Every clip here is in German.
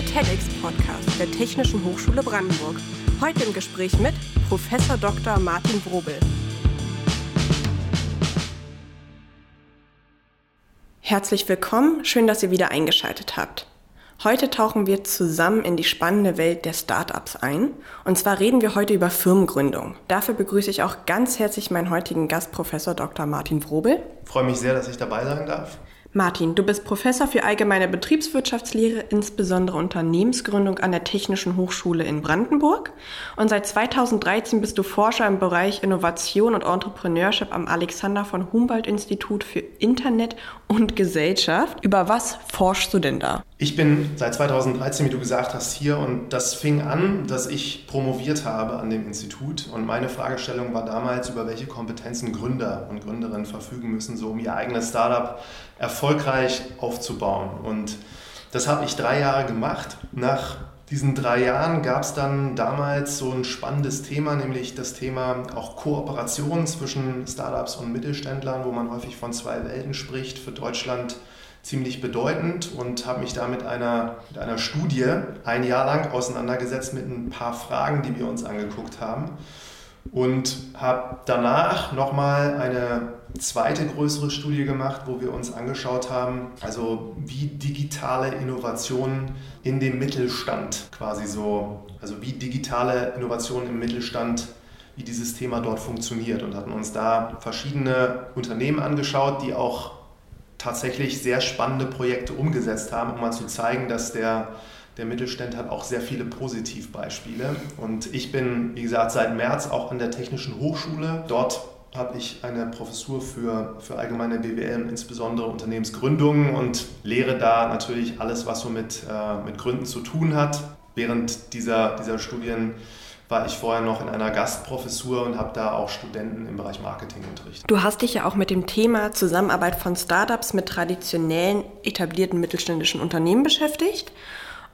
der TEDx-Podcast der Technischen Hochschule Brandenburg. Heute im Gespräch mit Professor Dr. Martin Wrobel. Herzlich willkommen, schön, dass ihr wieder eingeschaltet habt. Heute tauchen wir zusammen in die spannende Welt der Startups ein. Und zwar reden wir heute über Firmengründung. Dafür begrüße ich auch ganz herzlich meinen heutigen Gast, Professor Dr. Martin Wrobel. Ich freue mich sehr, dass ich dabei sein darf. Martin, du bist Professor für allgemeine Betriebswirtschaftslehre, insbesondere Unternehmensgründung an der Technischen Hochschule in Brandenburg. Und seit 2013 bist du Forscher im Bereich Innovation und Entrepreneurship am Alexander von Humboldt Institut für Internet und Gesellschaft. Über was forschst du denn da? Ich bin seit 2013, wie du gesagt hast, hier und das fing an, dass ich promoviert habe an dem Institut. Und meine Fragestellung war damals, über welche Kompetenzen Gründer und Gründerinnen verfügen müssen, so um ihr eigenes Startup erfolgreich aufzubauen. Und das habe ich drei Jahre gemacht. Nach diesen drei Jahren gab es dann damals so ein spannendes Thema, nämlich das Thema auch Kooperation zwischen Startups und Mittelständlern, wo man häufig von zwei Welten spricht. Für Deutschland ziemlich bedeutend und habe mich da mit einer, mit einer Studie ein Jahr lang auseinandergesetzt mit ein paar Fragen, die wir uns angeguckt haben. Und habe danach nochmal eine zweite größere Studie gemacht, wo wir uns angeschaut haben, also wie digitale Innovationen in dem Mittelstand quasi so, also wie digitale Innovationen im Mittelstand wie dieses Thema dort funktioniert. Und hatten uns da verschiedene Unternehmen angeschaut, die auch tatsächlich sehr spannende Projekte umgesetzt haben, um mal zu zeigen, dass der, der Mittelstand hat auch sehr viele Positivbeispiele. Und ich bin, wie gesagt, seit März auch an der Technischen Hochschule. Dort habe ich eine Professur für, für allgemeine BWL insbesondere Unternehmensgründungen und lehre da natürlich alles, was so mit, äh, mit Gründen zu tun hat. Während dieser, dieser Studien war ich vorher noch in einer Gastprofessur und habe da auch Studenten im Bereich Marketing unterrichtet. Du hast dich ja auch mit dem Thema Zusammenarbeit von Startups mit traditionellen, etablierten mittelständischen Unternehmen beschäftigt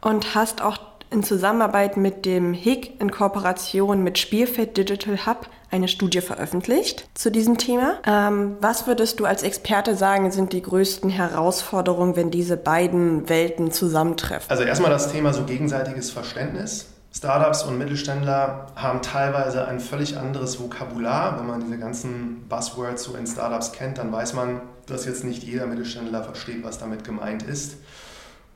und hast auch in Zusammenarbeit mit dem HIG in Kooperation mit Spielfeld Digital Hub eine Studie veröffentlicht zu diesem Thema. Ähm, was würdest du als Experte sagen, sind die größten Herausforderungen, wenn diese beiden Welten zusammentreffen? Also erstmal das Thema so gegenseitiges Verständnis. Startups und Mittelständler haben teilweise ein völlig anderes Vokabular. Wenn man diese ganzen Buzzwords so in Startups kennt, dann weiß man, dass jetzt nicht jeder Mittelständler versteht, was damit gemeint ist.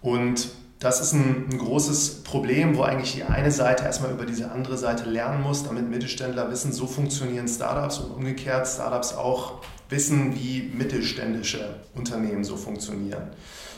Und das ist ein, ein, großes Problem, wo eigentlich die eine Seite erstmal über diese andere Seite lernen muss, damit Mittelständler wissen, so funktionieren Startups und umgekehrt Startups auch wissen, wie mittelständische Unternehmen so funktionieren.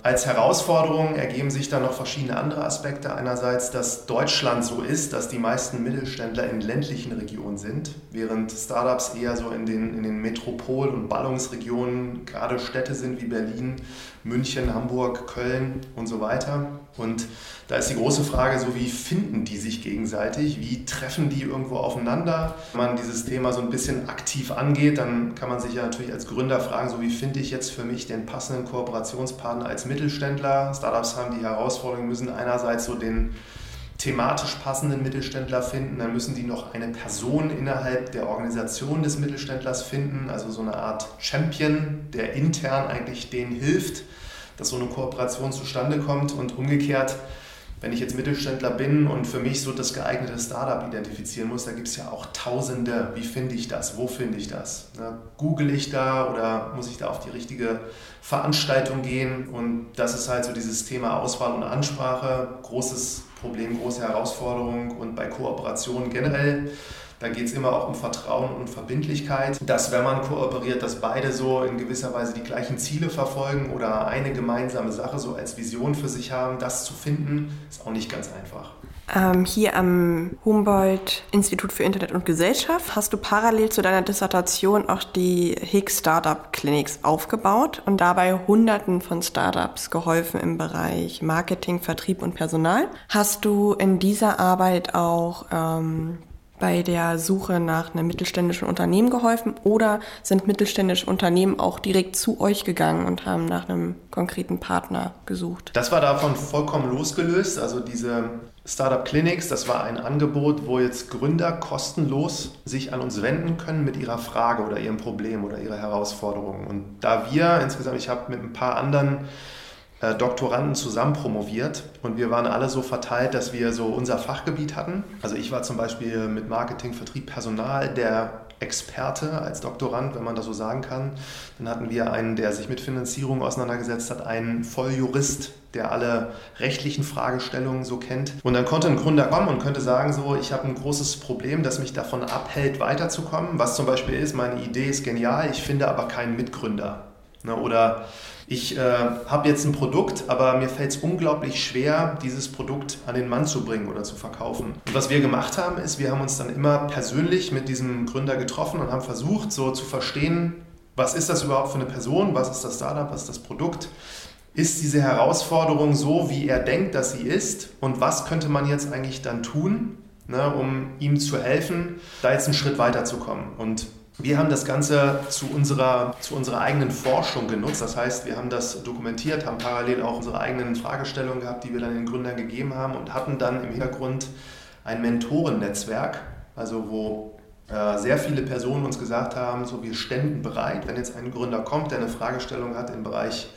Als Herausforderung ergeben sich dann noch verschiedene andere Aspekte. Einerseits, dass Deutschland so ist, dass die meisten Mittelständler in ländlichen Regionen sind, während Startups eher so in den, in den Metropol- und Ballungsregionen, gerade Städte sind wie Berlin, München, Hamburg, Köln und so weiter. Und da ist die große Frage so, wie finden die sich gegenseitig? Wie treffen die irgendwo aufeinander? Wenn man dieses Thema so ein bisschen aktiv angeht, dann kann man sich ja natürlich als Gründer fragen, so wie finde ich jetzt für mich den passenden Kooperationspartner als Mittelständler? Startups haben die Herausforderung, müssen einerseits so den thematisch passenden Mittelständler finden, dann müssen die noch eine Person innerhalb der Organisation des Mittelständlers finden, also so eine Art Champion, der intern eigentlich denen hilft, dass so eine Kooperation zustande kommt und umgekehrt, wenn ich jetzt Mittelständler bin und für mich so das geeignete Startup identifizieren muss, da gibt es ja auch Tausende. Wie finde ich das? Wo finde ich das? Ne? Google ich da oder muss ich da auf die richtige Veranstaltung gehen? Und das ist halt so dieses Thema Auswahl und Ansprache. Großes Problem, große Herausforderung und bei Kooperationen generell da geht es immer auch um Vertrauen und Verbindlichkeit, dass wenn man kooperiert, dass beide so in gewisser Weise die gleichen Ziele verfolgen oder eine gemeinsame Sache so als Vision für sich haben. Das zu finden, ist auch nicht ganz einfach. Ähm, hier am Humboldt Institut für Internet und Gesellschaft hast du parallel zu deiner Dissertation auch die Higgs Startup Clinics aufgebaut und dabei Hunderten von Startups geholfen im Bereich Marketing, Vertrieb und Personal. Hast du in dieser Arbeit auch ähm, bei der Suche nach einem mittelständischen Unternehmen geholfen oder sind mittelständische Unternehmen auch direkt zu euch gegangen und haben nach einem konkreten Partner gesucht? Das war davon vollkommen losgelöst. Also diese Startup Clinics, das war ein Angebot, wo jetzt Gründer kostenlos sich an uns wenden können mit ihrer Frage oder ihrem Problem oder ihrer Herausforderung. Und da wir insgesamt, ich habe mit ein paar anderen äh, Doktoranden zusammen promoviert und wir waren alle so verteilt, dass wir so unser Fachgebiet hatten. Also ich war zum Beispiel mit Marketing, Vertrieb, Personal der Experte als Doktorand, wenn man das so sagen kann. Dann hatten wir einen, der sich mit Finanzierung auseinandergesetzt hat, einen Volljurist, der alle rechtlichen Fragestellungen so kennt. Und dann konnte ein Gründer kommen und könnte sagen, so, ich habe ein großes Problem, das mich davon abhält, weiterzukommen. Was zum Beispiel ist, meine Idee ist genial, ich finde aber keinen Mitgründer. Ne, oder ich äh, habe jetzt ein Produkt, aber mir fällt es unglaublich schwer, dieses Produkt an den Mann zu bringen oder zu verkaufen. Und was wir gemacht haben, ist, wir haben uns dann immer persönlich mit diesem Gründer getroffen und haben versucht, so zu verstehen, was ist das überhaupt für eine Person, was ist das Startup, was ist das Produkt, ist diese Herausforderung so, wie er denkt, dass sie ist und was könnte man jetzt eigentlich dann tun, ne, um ihm zu helfen, da jetzt einen Schritt weiterzukommen. Und wir haben das Ganze zu unserer, zu unserer eigenen Forschung genutzt. Das heißt, wir haben das dokumentiert, haben parallel auch unsere eigenen Fragestellungen gehabt, die wir dann den Gründern gegeben haben und hatten dann im Hintergrund ein Mentorennetzwerk, also wo äh, sehr viele Personen uns gesagt haben, so wir ständen bereit, wenn jetzt ein Gründer kommt, der eine Fragestellung hat im Bereich,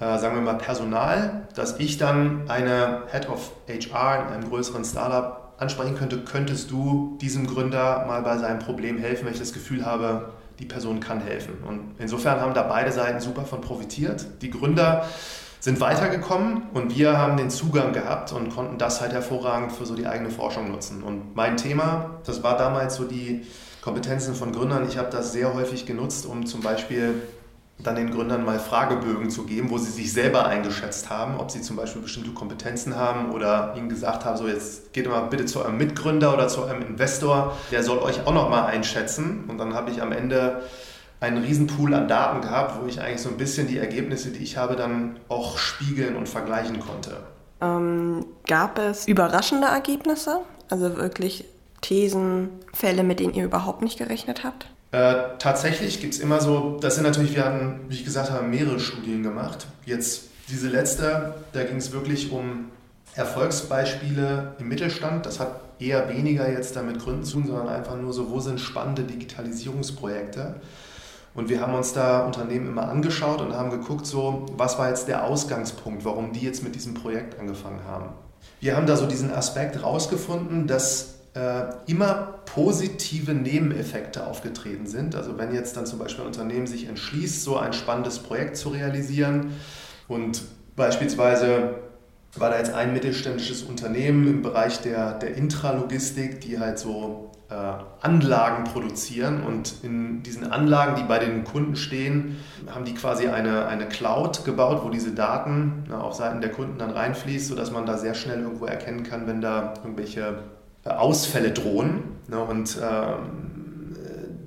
äh, sagen wir mal Personal, dass ich dann eine Head of HR in einem größeren Startup ansprechen könnte, könntest du diesem Gründer mal bei seinem Problem helfen, wenn ich das Gefühl habe, die Person kann helfen. Und insofern haben da beide Seiten super von profitiert. Die Gründer sind weitergekommen und wir haben den Zugang gehabt und konnten das halt hervorragend für so die eigene Forschung nutzen. Und mein Thema, das war damals so die Kompetenzen von Gründern. Ich habe das sehr häufig genutzt, um zum Beispiel dann den Gründern mal Fragebögen zu geben, wo sie sich selber eingeschätzt haben, ob sie zum Beispiel bestimmte Kompetenzen haben oder ihnen gesagt haben, so jetzt geht mal bitte zu eurem Mitgründer oder zu eurem Investor, der soll euch auch noch mal einschätzen. Und dann habe ich am Ende einen Riesenpool an Daten gehabt, wo ich eigentlich so ein bisschen die Ergebnisse, die ich habe, dann auch spiegeln und vergleichen konnte. Ähm, gab es überraschende Ergebnisse? Also wirklich Thesen, Fälle, mit denen ihr überhaupt nicht gerechnet habt? Äh, tatsächlich gibt es immer so, das sind natürlich, wir hatten, wie ich gesagt habe, mehrere Studien gemacht. Jetzt diese letzte, da ging es wirklich um Erfolgsbeispiele im Mittelstand. Das hat eher weniger jetzt damit Gründen zu tun, sondern einfach nur so, wo sind spannende Digitalisierungsprojekte. Und wir haben uns da Unternehmen immer angeschaut und haben geguckt, so, was war jetzt der Ausgangspunkt, warum die jetzt mit diesem Projekt angefangen haben. Wir haben da so diesen Aspekt rausgefunden, dass immer positive Nebeneffekte aufgetreten sind. Also wenn jetzt dann zum Beispiel ein Unternehmen sich entschließt, so ein spannendes Projekt zu realisieren und beispielsweise war da jetzt ein mittelständisches Unternehmen im Bereich der, der Intralogistik, die halt so äh, Anlagen produzieren und in diesen Anlagen, die bei den Kunden stehen, haben die quasi eine, eine Cloud gebaut, wo diese Daten na, auf Seiten der Kunden dann reinfließt, sodass man da sehr schnell irgendwo erkennen kann, wenn da irgendwelche Ausfälle drohen. Ne? Und ähm,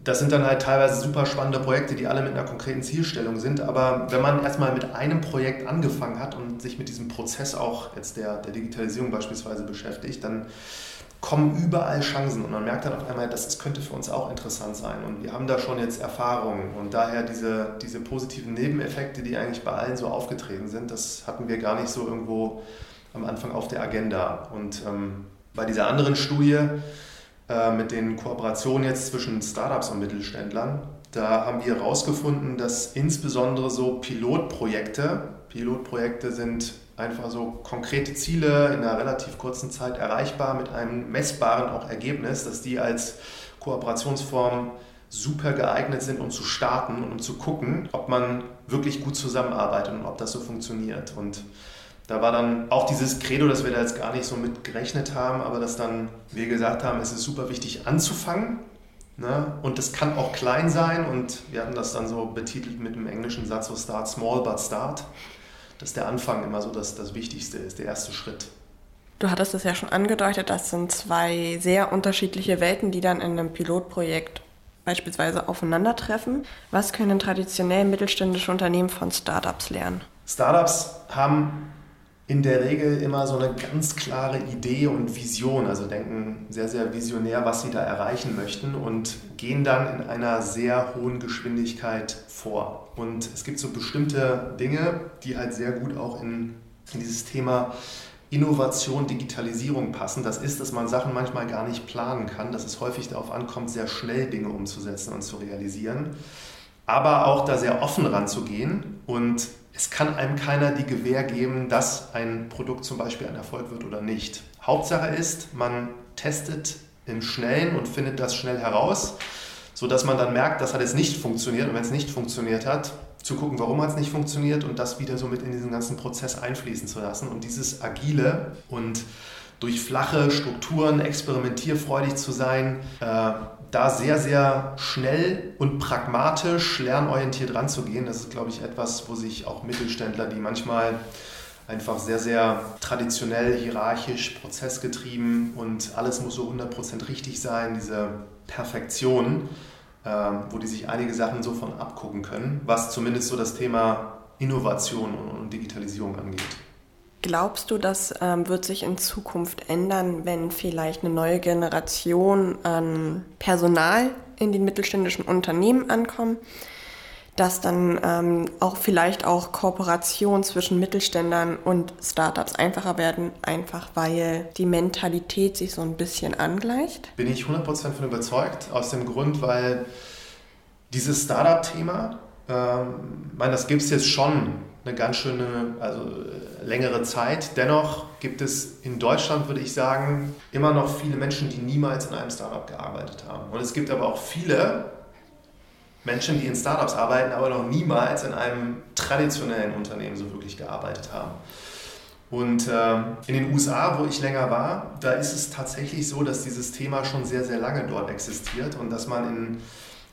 das sind dann halt teilweise super spannende Projekte, die alle mit einer konkreten Zielstellung sind. Aber wenn man erstmal mit einem Projekt angefangen hat und sich mit diesem Prozess auch jetzt der, der Digitalisierung beispielsweise beschäftigt, dann kommen überall Chancen und man merkt dann auf einmal, das könnte für uns auch interessant sein. Und wir haben da schon jetzt Erfahrungen und daher diese, diese positiven Nebeneffekte, die eigentlich bei allen so aufgetreten sind, das hatten wir gar nicht so irgendwo am Anfang auf der Agenda. Und ähm, bei dieser anderen Studie äh, mit den Kooperationen jetzt zwischen Startups und Mittelständlern, da haben wir herausgefunden, dass insbesondere so Pilotprojekte, Pilotprojekte sind einfach so konkrete Ziele in einer relativ kurzen Zeit erreichbar mit einem messbaren auch Ergebnis, dass die als Kooperationsform super geeignet sind, um zu starten und um zu gucken, ob man wirklich gut zusammenarbeitet und ob das so funktioniert. Und da war dann auch dieses Credo, dass wir da jetzt gar nicht so mit gerechnet haben, aber dass dann wir gesagt haben, es ist super wichtig anzufangen. Ne? Und das kann auch klein sein und wir hatten das dann so betitelt mit dem englischen Satz so Start small but start, dass der Anfang immer so das, das Wichtigste ist, der erste Schritt. Du hattest es ja schon angedeutet, das sind zwei sehr unterschiedliche Welten, die dann in einem Pilotprojekt beispielsweise aufeinandertreffen. Was können traditionell mittelständische Unternehmen von Startups lernen? Startups haben in der Regel immer so eine ganz klare Idee und Vision, also denken sehr, sehr visionär, was sie da erreichen möchten und gehen dann in einer sehr hohen Geschwindigkeit vor. Und es gibt so bestimmte Dinge, die halt sehr gut auch in, in dieses Thema Innovation, Digitalisierung passen. Das ist, dass man Sachen manchmal gar nicht planen kann, dass es häufig darauf ankommt, sehr schnell Dinge umzusetzen und zu realisieren. aber auch da sehr offen ranzugehen und es kann einem keiner die Gewähr geben, dass ein Produkt zum Beispiel ein Erfolg wird oder nicht. Hauptsache ist, man testet im Schnellen und findet das schnell heraus, sodass man dann merkt, das hat jetzt nicht funktioniert und wenn es nicht funktioniert hat, zu gucken, warum hat es nicht funktioniert und das wieder so mit in diesen ganzen Prozess einfließen zu lassen und dieses agile und durch flache Strukturen experimentierfreudig zu sein, äh, da sehr, sehr schnell und pragmatisch, lernorientiert ranzugehen. Das ist, glaube ich, etwas, wo sich auch Mittelständler, die manchmal einfach sehr, sehr traditionell, hierarchisch, prozessgetrieben und alles muss so 100% richtig sein, diese Perfektion, äh, wo die sich einige Sachen so von abgucken können, was zumindest so das Thema Innovation und Digitalisierung angeht. Glaubst du, das ähm, wird sich in Zukunft ändern, wenn vielleicht eine neue Generation an Personal in den mittelständischen Unternehmen ankommt? Dass dann ähm, auch vielleicht auch Kooperationen zwischen Mittelständlern und Startups einfacher werden, einfach weil die Mentalität sich so ein bisschen angleicht? Bin ich 100% von überzeugt, aus dem Grund, weil dieses Startup-Thema, ähm, ich meine, das gibt es jetzt schon eine ganz schöne, also längere Zeit. Dennoch gibt es in Deutschland, würde ich sagen, immer noch viele Menschen, die niemals in einem Startup gearbeitet haben. Und es gibt aber auch viele Menschen, die in Startups arbeiten, aber noch niemals in einem traditionellen Unternehmen so wirklich gearbeitet haben. Und äh, in den USA, wo ich länger war, da ist es tatsächlich so, dass dieses Thema schon sehr, sehr lange dort existiert und dass man in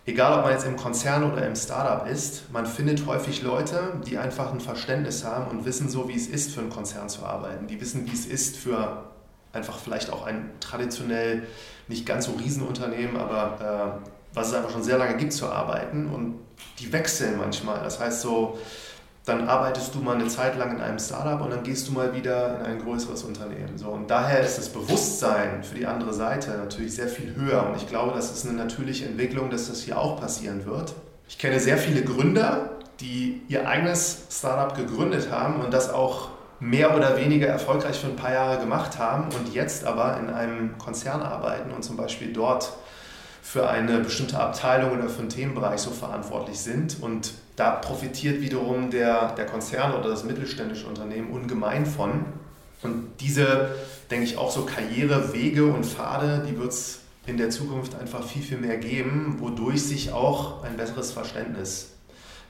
egal ob man jetzt im Konzern oder im Startup ist, man findet häufig Leute, die einfach ein Verständnis haben und wissen so, wie es ist, für einen Konzern zu arbeiten. Die wissen, wie es ist, für einfach vielleicht auch ein traditionell nicht ganz so Riesenunternehmen, aber äh, was es einfach schon sehr lange gibt, zu arbeiten. Und die wechseln manchmal. Das heißt so, dann arbeitest du mal eine Zeit lang in einem Startup und dann gehst du mal wieder in ein größeres Unternehmen. So, und daher ist das Bewusstsein für die andere Seite natürlich sehr viel höher. Und ich glaube, das ist eine natürliche Entwicklung, dass das hier auch passieren wird. Ich kenne sehr viele Gründer, die ihr eigenes Startup gegründet haben und das auch mehr oder weniger erfolgreich für ein paar Jahre gemacht haben und jetzt aber in einem Konzern arbeiten und zum Beispiel dort für eine bestimmte Abteilung oder für einen Themenbereich so verantwortlich sind. Und da profitiert wiederum der, der Konzern oder das mittelständische Unternehmen ungemein von. Und diese, denke ich, auch so Karrierewege und Pfade, die wird es in der Zukunft einfach viel, viel mehr geben, wodurch sich auch ein besseres Verständnis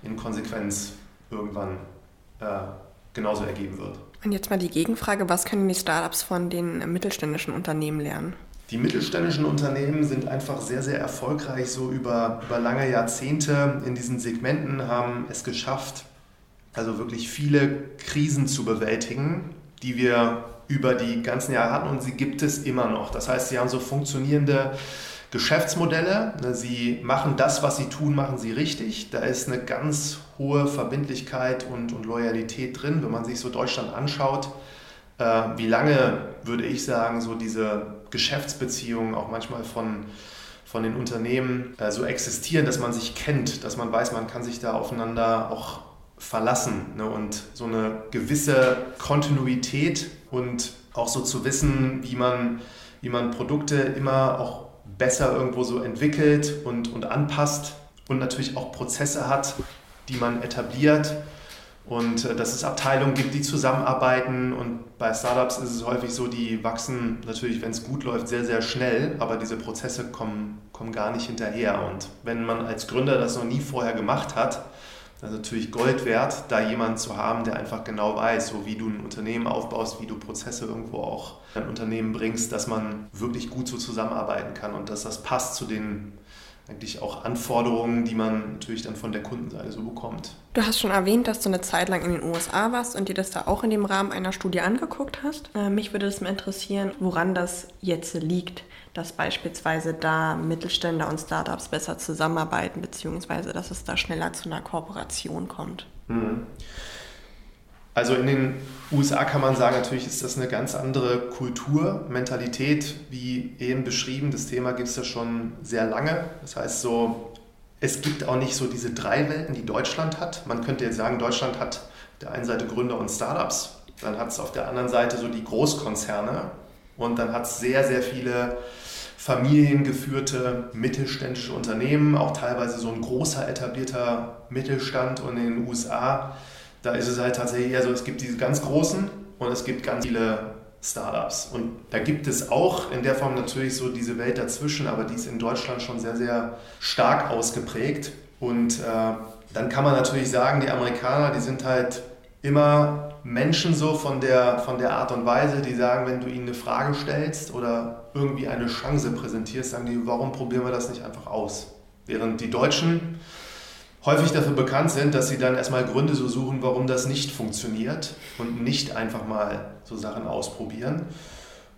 in Konsequenz irgendwann äh, genauso ergeben wird. Und jetzt mal die Gegenfrage, was können die Startups von den mittelständischen Unternehmen lernen? Die mittelständischen Unternehmen sind einfach sehr, sehr erfolgreich, so über, über lange Jahrzehnte in diesen Segmenten, haben es geschafft, also wirklich viele Krisen zu bewältigen, die wir über die ganzen Jahre hatten und sie gibt es immer noch. Das heißt, sie haben so funktionierende Geschäftsmodelle. Sie machen das, was sie tun, machen sie richtig. Da ist eine ganz hohe Verbindlichkeit und, und Loyalität drin. Wenn man sich so Deutschland anschaut, äh, wie lange, würde ich sagen, so diese Geschäftsbeziehungen auch manchmal von, von den Unternehmen äh, so existieren, dass man sich kennt, dass man weiß, man kann sich da aufeinander auch verlassen ne? und so eine gewisse Kontinuität und auch so zu wissen, wie man, wie man Produkte immer auch besser irgendwo so entwickelt und, und anpasst und natürlich auch Prozesse hat, die man etabliert und äh, dass es Abteilungen gibt, die zusammenarbeiten. Und bei Startups ist es häufig so, die wachsen natürlich, wenn es gut läuft, sehr, sehr schnell, aber diese Prozesse kommen, kommen gar nicht hinterher. Und wenn man als Gründer das noch nie vorher gemacht hat, dann ist natürlich Gold wert, da jemanden zu haben, der einfach genau weiß, so wie du ein Unternehmen aufbaust, wie du Prozesse irgendwo auch in ein Unternehmen bringst, dass man wirklich gut so zusammenarbeiten kann und dass das passt zu den eigentlich auch Anforderungen, die man natürlich dann von der Kundenseite so bekommt. Du hast schon erwähnt, dass du eine Zeit lang in den USA warst und dir das da auch in dem Rahmen einer Studie angeguckt hast. Äh, mich würde es mal interessieren, woran das jetzt liegt, dass beispielsweise da Mittelständler und Startups besser zusammenarbeiten, beziehungsweise dass es da schneller zu einer Kooperation kommt. Mhm. Also in den USA kann man sagen, natürlich ist das eine ganz andere Kultur, Mentalität, wie eben beschrieben. Das Thema gibt es ja schon sehr lange. Das heißt so, es gibt auch nicht so diese drei Welten, die Deutschland hat. Man könnte jetzt sagen, Deutschland hat auf der einen Seite Gründer und Startups, dann hat es auf der anderen Seite so die Großkonzerne und dann hat es sehr, sehr viele familiengeführte mittelständische Unternehmen, auch teilweise so ein großer etablierter Mittelstand und in den USA, da ist es halt tatsächlich eher so, es gibt diese ganz großen und es gibt ganz viele Startups. Und da gibt es auch in der Form natürlich so diese Welt dazwischen, aber die ist in Deutschland schon sehr, sehr stark ausgeprägt. Und äh, dann kann man natürlich sagen, die Amerikaner, die sind halt immer Menschen so von der, von der Art und Weise, die sagen, wenn du ihnen eine Frage stellst oder irgendwie eine Chance präsentierst, sagen die, warum probieren wir das nicht einfach aus? Während die Deutschen häufig dafür bekannt sind, dass sie dann erstmal Gründe so suchen, warum das nicht funktioniert und nicht einfach mal so Sachen ausprobieren.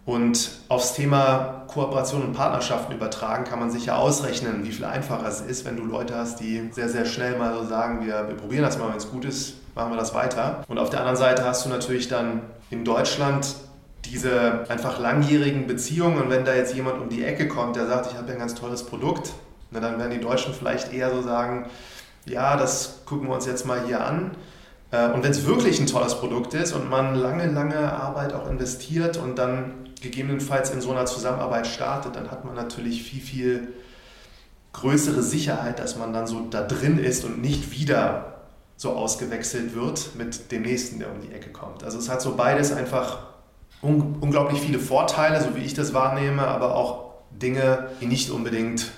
Und aufs Thema Kooperation und Partnerschaften übertragen kann man sich ja ausrechnen, wie viel einfacher es ist, wenn du Leute hast, die sehr, sehr schnell mal so sagen, wir, wir probieren das mal, wenn es gut ist, machen wir das weiter. Und auf der anderen Seite hast du natürlich dann in Deutschland diese einfach langjährigen Beziehungen und wenn da jetzt jemand um die Ecke kommt, der sagt, ich habe ja ein ganz tolles Produkt, na, dann werden die Deutschen vielleicht eher so sagen, ja, das gucken wir uns jetzt mal hier an. Äh, und wenn es wirklich ein tolles Produkt ist und man lange, lange Arbeit auch investiert und dann gegebenenfalls in so einer Zusammenarbeit startet, dann hat man natürlich viel, viel größere Sicherheit, dass man dann so da drin ist und nicht wieder so ausgewechselt wird mit dem nächsten, der um die Ecke kommt. Also es hat so beides einfach un unglaublich viele Vorteile, so wie ich das wahrnehme, aber auch Dinge, die nicht unbedingt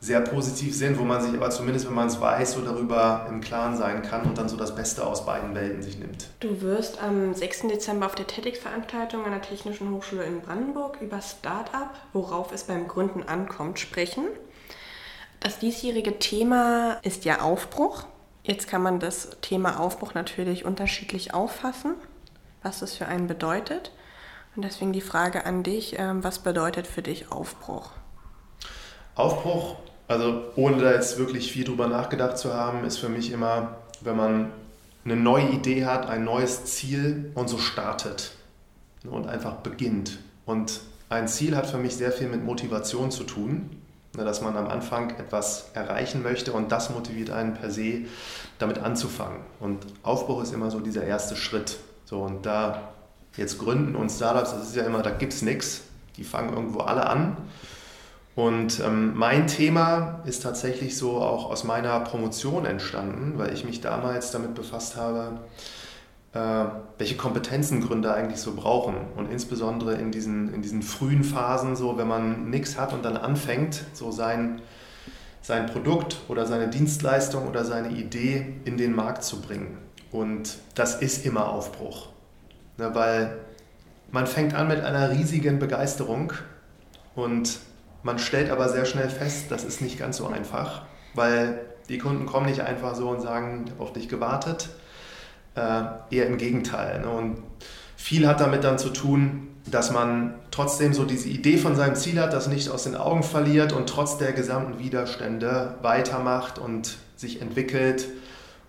sehr positiv sind, wo man sich aber zumindest, wenn man es weiß, so darüber im Klaren sein kann und dann so das Beste aus beiden Welten sich nimmt. Du wirst am 6. Dezember auf der TEDx-Veranstaltung an der Technischen Hochschule in Brandenburg über Startup, worauf es beim Gründen ankommt, sprechen. Das diesjährige Thema ist ja Aufbruch. Jetzt kann man das Thema Aufbruch natürlich unterschiedlich auffassen, was das für einen bedeutet. Und deswegen die Frage an dich, ähm, was bedeutet für dich Aufbruch? Aufbruch also ohne da jetzt wirklich viel drüber nachgedacht zu haben, ist für mich immer, wenn man eine neue Idee hat, ein neues Ziel und so startet und einfach beginnt. Und ein Ziel hat für mich sehr viel mit Motivation zu tun, ne, dass man am Anfang etwas erreichen möchte und das motiviert einen per se, damit anzufangen. Und Aufbruch ist immer so dieser erste Schritt. So, und da jetzt Gründen und Startups, das ist ja immer, da gibt es nichts. Die fangen irgendwo alle an. Und ähm, mein Thema ist tatsächlich so auch aus meiner Promotion entstanden, weil ich mich damals damit befasst habe, äh, welche Kompetenzen Gründer eigentlich so brauchen. Und insbesondere in diesen, in diesen frühen Phasen, so wenn man nichts hat und dann anfängt, so sein, sein Produkt oder seine Dienstleistung oder seine Idee in den Markt zu bringen. Und das ist immer Aufbruch. Ne, weil man fängt an mit einer riesigen Begeisterung und man stellt aber sehr schnell fest, das ist nicht ganz so einfach, weil die Kunden kommen nicht einfach so und sagen, ich habe auf dich gewartet. Äh, eher im Gegenteil. Ne? Und viel hat damit dann zu tun, dass man trotzdem so diese Idee von seinem Ziel hat, das nicht aus den Augen verliert und trotz der gesamten Widerstände weitermacht und sich entwickelt.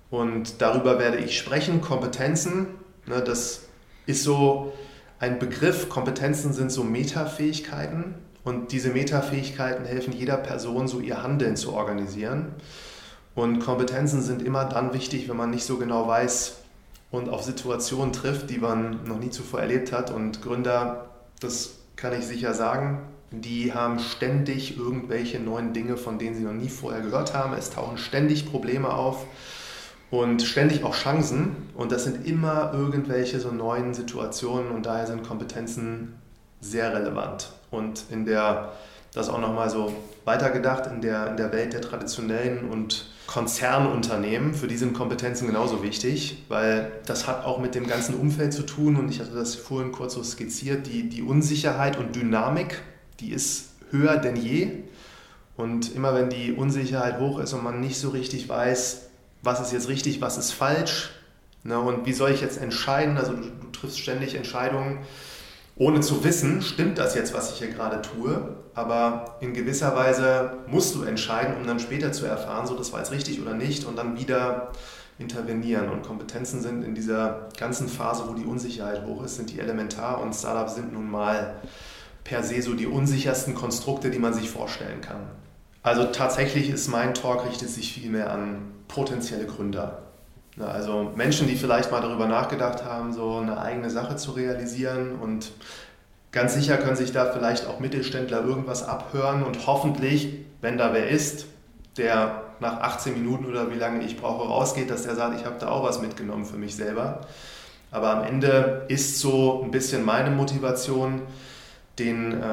Und darüber werde ich sprechen. Kompetenzen, ne, das ist so ein Begriff. Kompetenzen sind so Metafähigkeiten. Und diese Metafähigkeiten helfen jeder Person, so ihr Handeln zu organisieren. Und Kompetenzen sind immer dann wichtig, wenn man nicht so genau weiß und auf Situationen trifft, die man noch nie zuvor erlebt hat. Und Gründer, das kann ich sicher sagen, die haben ständig irgendwelche neuen Dinge, von denen sie noch nie vorher gehört haben. Es tauchen ständig Probleme auf und ständig auch Chancen. Und das sind immer irgendwelche so neuen Situationen und daher sind Kompetenzen sehr relevant. Und in der, das auch nochmal so weitergedacht, in der, in der Welt der traditionellen und Konzernunternehmen, für die sind Kompetenzen genauso wichtig, weil das hat auch mit dem ganzen Umfeld zu tun und ich hatte das vorhin kurz so skizziert, die, die Unsicherheit und Dynamik, die ist höher denn je. Und immer wenn die Unsicherheit hoch ist und man nicht so richtig weiß, was ist jetzt richtig, was ist falsch, ne, und wie soll ich jetzt entscheiden, also du, du triffst ständig Entscheidungen, ohne zu wissen, stimmt das jetzt, was ich hier gerade tue, aber in gewisser Weise musst du entscheiden, um dann später zu erfahren, so das war jetzt richtig oder nicht und dann wieder intervenieren. Und Kompetenzen sind in dieser ganzen Phase, wo die Unsicherheit hoch ist, sind die elementar und Startups sind nun mal per se so die unsichersten Konstrukte, die man sich vorstellen kann. Also tatsächlich ist mein Talk richtet sich vielmehr an potenzielle Gründer. Also Menschen, die vielleicht mal darüber nachgedacht haben, so eine eigene Sache zu realisieren und Ganz sicher können sich da vielleicht auch Mittelständler irgendwas abhören und hoffentlich, wenn da wer ist, der nach 18 Minuten oder wie lange ich brauche rausgeht, dass der sagt, ich habe da auch was mitgenommen für mich selber. Aber am Ende ist so ein bisschen meine Motivation, den äh,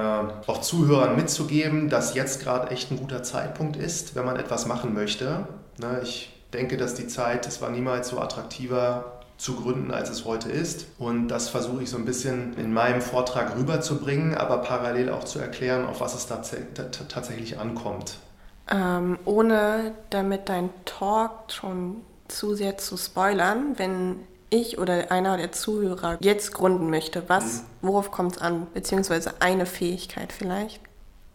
auch Zuhörern mitzugeben, dass jetzt gerade echt ein guter Zeitpunkt ist, wenn man etwas machen möchte. Ne, ich denke, dass die Zeit, es war niemals so attraktiver zu gründen, als es heute ist. Und das versuche ich so ein bisschen in meinem Vortrag rüberzubringen, aber parallel auch zu erklären, auf was es tatsächlich ankommt. Ähm, ohne damit dein Talk schon zu sehr zu spoilern, wenn ich oder einer der Zuhörer jetzt gründen möchte, was, mhm. worauf kommt es an? Beziehungsweise eine Fähigkeit vielleicht,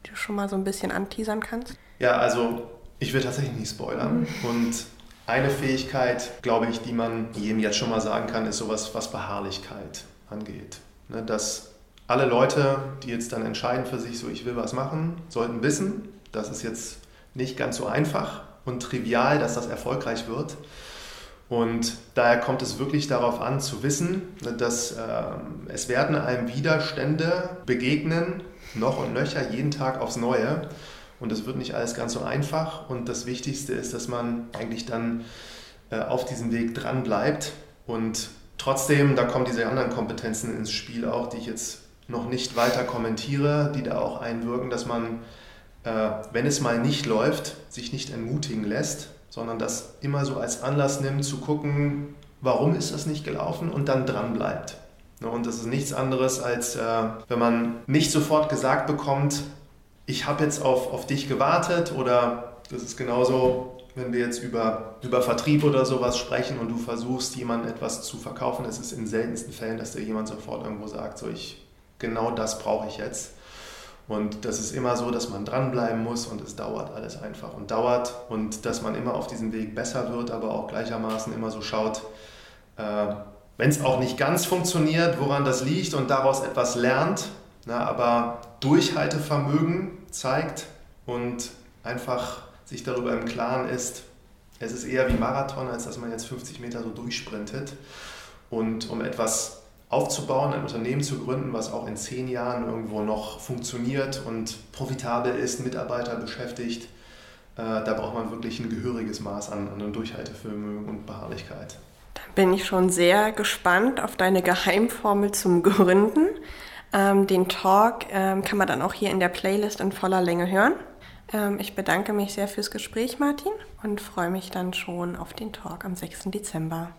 die du schon mal so ein bisschen anteasern kannst? Ja, also ich will tatsächlich nicht spoilern. Mhm. Und eine Fähigkeit, glaube ich, die man jedem jetzt schon mal sagen kann, ist sowas, was Beharrlichkeit angeht. Ne, dass alle Leute, die jetzt dann entscheiden für sich, so ich will was machen, sollten wissen, das ist jetzt nicht ganz so einfach und trivial, dass das erfolgreich wird. Und daher kommt es wirklich darauf an zu wissen, ne, dass äh, es werden einem Widerstände begegnen, noch und nöcher, jeden Tag aufs Neue. Und es wird nicht alles ganz so einfach. Und das Wichtigste ist, dass man eigentlich dann äh, auf diesem Weg dran bleibt. Und trotzdem, da kommen diese anderen Kompetenzen ins Spiel auch, die ich jetzt noch nicht weiter kommentiere, die da auch einwirken, dass man, äh, wenn es mal nicht läuft, sich nicht entmutigen lässt, sondern das immer so als Anlass nimmt, zu gucken, warum ist das nicht gelaufen und dann dran bleibt. Ne, und das ist nichts anderes, als äh, wenn man nicht sofort gesagt bekommt, ich habe jetzt auf, auf dich gewartet oder das ist genauso, wenn wir jetzt über, über Vertrieb oder sowas sprechen und du versuchst, jemandem etwas zu verkaufen. Es ist in seltensten Fällen, dass dir jemand sofort irgendwo sagt, so ich, genau das brauche ich jetzt. Und das ist immer so, dass man dranbleiben muss und es dauert alles einfach und dauert und dass man immer auf diesem Weg besser wird, aber auch gleichermaßen immer so schaut, äh, wenn es auch nicht ganz funktioniert, woran das liegt und daraus etwas lernt, na, aber Durchhaltevermögen zeigt und einfach sich darüber im Klaren ist, es ist eher wie Marathon, als dass man jetzt 50 Meter so durchsprintet. Und um etwas aufzubauen, ein Unternehmen zu gründen, was auch in zehn Jahren irgendwo noch funktioniert und profitabel ist, Mitarbeiter beschäftigt, äh, da braucht man wirklich ein gehöriges Maß an, an Durchhaltevermögen und Beharrlichkeit. Dann bin ich schon sehr gespannt auf deine Geheimformel zum Gründen. Ähm, den Talk ähm, kann man dann auch hier in der Playlist in voller Länge hören. Ähm, ich bedanke mich sehr fürs Gespräch, Martin, und freue mich dann schon auf den Talk am 6. Dezember.